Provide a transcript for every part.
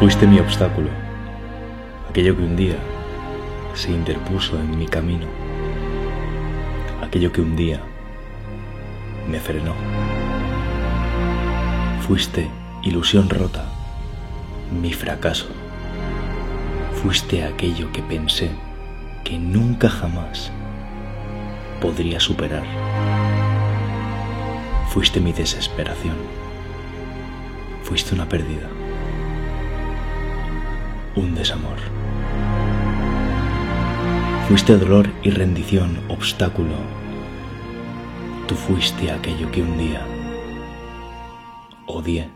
Fuiste mi obstáculo, aquello que un día se interpuso en mi camino, aquello que un día me frenó. Fuiste ilusión rota, mi fracaso. Fuiste aquello que pensé que nunca jamás podría superar. Fuiste mi desesperación. Fuiste una pérdida. Un desamor. Fuiste dolor y rendición, obstáculo. Tú fuiste aquello que un día odié.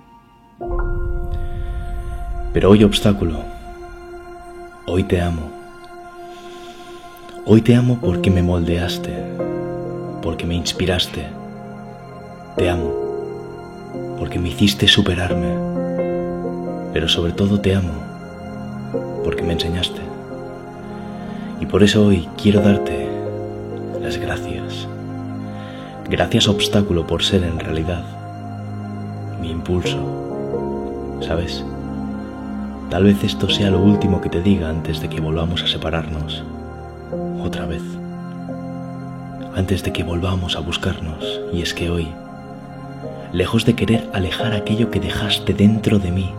Pero hoy obstáculo, hoy te amo. Hoy te amo porque me moldeaste, porque me inspiraste. Te amo porque me hiciste superarme. Pero sobre todo te amo porque me enseñaste. Y por eso hoy quiero darte las gracias. Gracias obstáculo por ser en realidad mi impulso. ¿Sabes? Tal vez esto sea lo último que te diga antes de que volvamos a separarnos. Otra vez. Antes de que volvamos a buscarnos. Y es que hoy, lejos de querer alejar aquello que dejaste dentro de mí,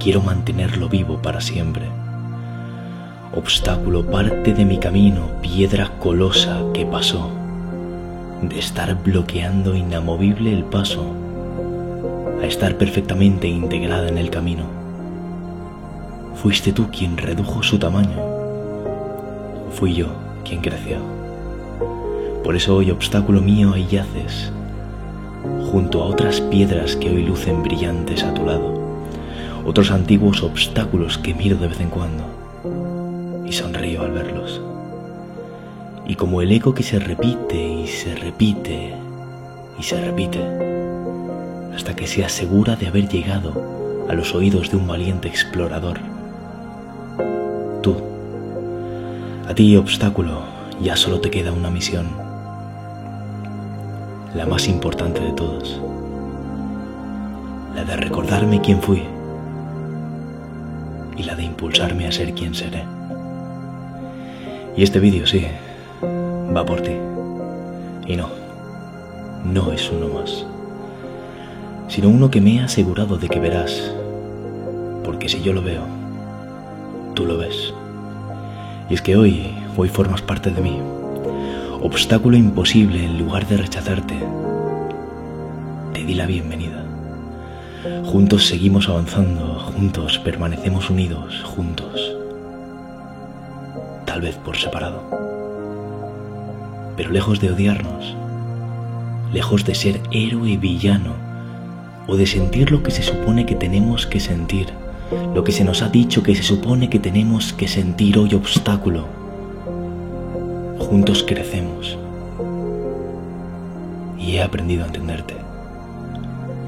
quiero mantenerlo vivo para siempre. Obstáculo, parte de mi camino, piedra colosa que pasó, de estar bloqueando inamovible el paso a estar perfectamente integrada en el camino. Fuiste tú quien redujo su tamaño. Fui yo quien creció. Por eso hoy obstáculo mío ahí yaces, junto a otras piedras que hoy lucen brillantes a tu lado, otros antiguos obstáculos que miro de vez en cuando y sonrío al verlos. Y como el eco que se repite y se repite y se repite, hasta que se asegura de haber llegado a los oídos de un valiente explorador. Tú, a ti obstáculo, ya solo te queda una misión, la más importante de todas, la de recordarme quién fui y la de impulsarme a ser quien seré. Y este vídeo sí, va por ti. Y no, no es uno más sino uno que me ha asegurado de que verás, porque si yo lo veo, tú lo ves. Y es que hoy, hoy formas parte de mí, obstáculo imposible en lugar de rechazarte. Te di la bienvenida. Juntos seguimos avanzando, juntos permanecemos unidos, juntos. Tal vez por separado. Pero lejos de odiarnos, lejos de ser héroe villano, o de sentir lo que se supone que tenemos que sentir, lo que se nos ha dicho que se supone que tenemos que sentir hoy obstáculo. Juntos crecemos y he aprendido a entenderte,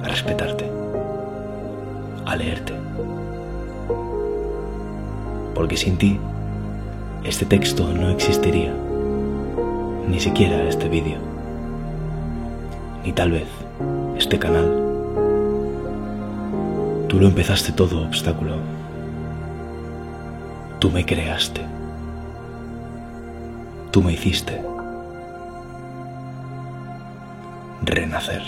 a respetarte, a leerte. Porque sin ti, este texto no existiría, ni siquiera este vídeo, ni tal vez este canal. Tú lo empezaste todo, obstáculo. Tú me creaste. Tú me hiciste renacer.